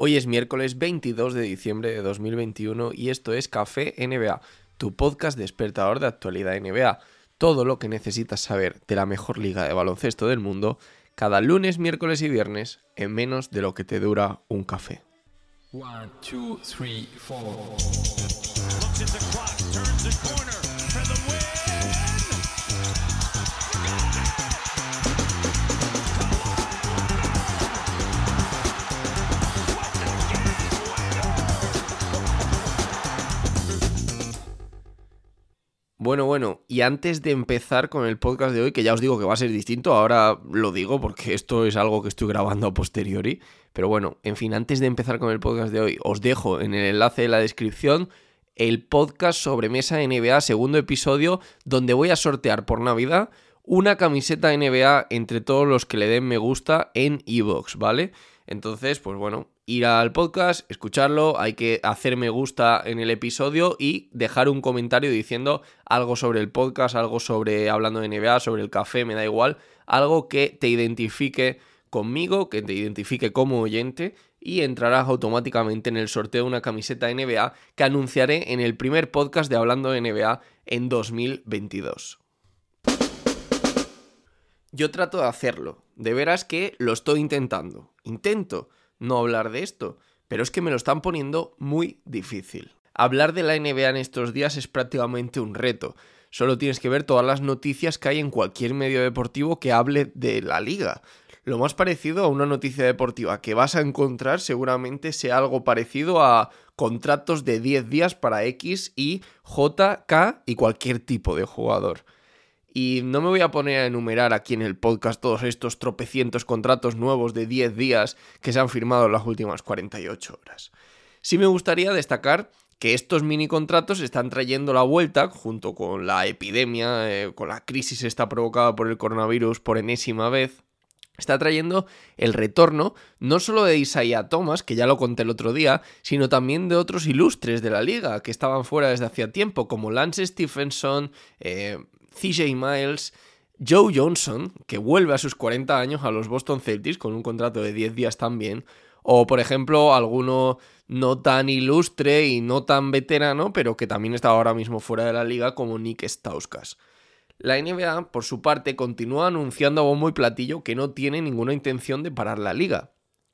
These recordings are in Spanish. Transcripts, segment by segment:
Hoy es miércoles 22 de diciembre de 2021 y esto es Café NBA, tu podcast despertador de actualidad NBA. Todo lo que necesitas saber de la mejor liga de baloncesto del mundo cada lunes, miércoles y viernes en menos de lo que te dura un café. Bueno, bueno, y antes de empezar con el podcast de hoy, que ya os digo que va a ser distinto, ahora lo digo porque esto es algo que estoy grabando a posteriori, pero bueno, en fin, antes de empezar con el podcast de hoy, os dejo en el enlace de la descripción el podcast sobre mesa NBA, segundo episodio, donde voy a sortear por Navidad una camiseta NBA entre todos los que le den me gusta en iVoox, ¿vale? Entonces, pues bueno, ir al podcast, escucharlo, hay que hacer me gusta en el episodio y dejar un comentario diciendo algo sobre el podcast, algo sobre hablando de NBA, sobre el café, me da igual, algo que te identifique conmigo, que te identifique como oyente y entrarás automáticamente en el sorteo de una camiseta NBA que anunciaré en el primer podcast de Hablando de NBA en 2022. Yo trato de hacerlo, de veras que lo estoy intentando, intento no hablar de esto, pero es que me lo están poniendo muy difícil. Hablar de la NBA en estos días es prácticamente un reto. Solo tienes que ver todas las noticias que hay en cualquier medio deportivo que hable de la liga. Lo más parecido a una noticia deportiva que vas a encontrar seguramente sea algo parecido a contratos de 10 días para X, Y, J, K y cualquier tipo de jugador. Y no me voy a poner a enumerar aquí en el podcast todos estos tropecientos contratos nuevos de 10 días que se han firmado en las últimas 48 horas. Sí me gustaría destacar que estos mini contratos están trayendo la vuelta, junto con la epidemia, eh, con la crisis esta provocada por el coronavirus por enésima vez, está trayendo el retorno no solo de Isaiah Thomas, que ya lo conté el otro día, sino también de otros ilustres de la liga que estaban fuera desde hacía tiempo, como Lance Stephenson, eh, CJ Miles, Joe Johnson, que vuelve a sus 40 años a los Boston Celtics con un contrato de 10 días también, o por ejemplo alguno no tan ilustre y no tan veterano, pero que también está ahora mismo fuera de la liga como Nick Stauskas. La NBA, por su parte, continúa anunciando a bombo y platillo que no tiene ninguna intención de parar la liga.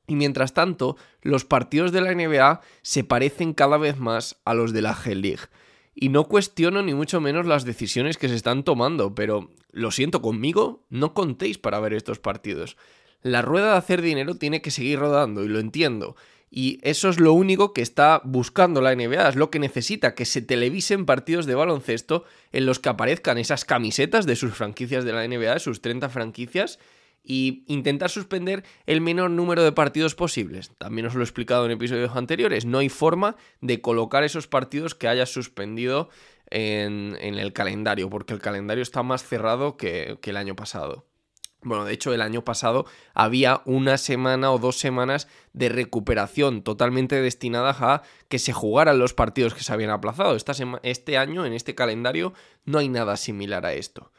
Y mientras tanto, los partidos de la NBA se parecen cada vez más a los de la G-League. Y no cuestiono ni mucho menos las decisiones que se están tomando, pero lo siento conmigo, no contéis para ver estos partidos. La rueda de hacer dinero tiene que seguir rodando y lo entiendo. Y eso es lo único que está buscando la NBA, es lo que necesita, que se televisen partidos de baloncesto en los que aparezcan esas camisetas de sus franquicias de la NBA, sus 30 franquicias, y intentar suspender el menor número de partidos posibles. También os lo he explicado en episodios anteriores, no hay forma de colocar esos partidos que hayas suspendido en, el calendario, porque el calendario está más cerrado que, que el año pasado. Bueno, de hecho, el año pasado había una semana o dos semanas de recuperación totalmente destinadas a que se jugaran los partidos que se habían aplazado. Esta este año, en este calendario, no hay nada similar a esto.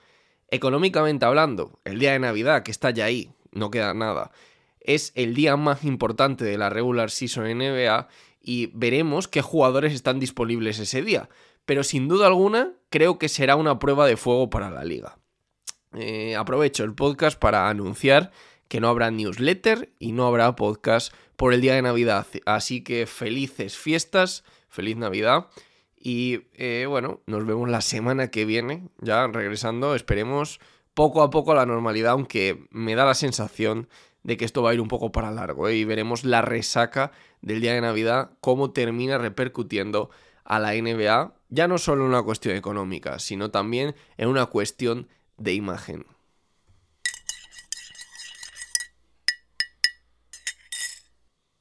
Económicamente hablando, el día de Navidad, que está ya ahí, no queda nada, es el día más importante de la regular season NBA y veremos qué jugadores están disponibles ese día. Pero sin duda alguna, creo que será una prueba de fuego para la liga. Eh, aprovecho el podcast para anunciar que no habrá newsletter y no habrá podcast por el día de Navidad. Así que felices fiestas, feliz Navidad y eh, bueno, nos vemos la semana que viene, ya regresando, esperemos poco a poco a la normalidad, aunque me da la sensación de que esto va a ir un poco para largo ¿eh? y veremos la resaca del día de Navidad, cómo termina repercutiendo a la NBA, ya no solo en una cuestión económica, sino también en una cuestión de imagen.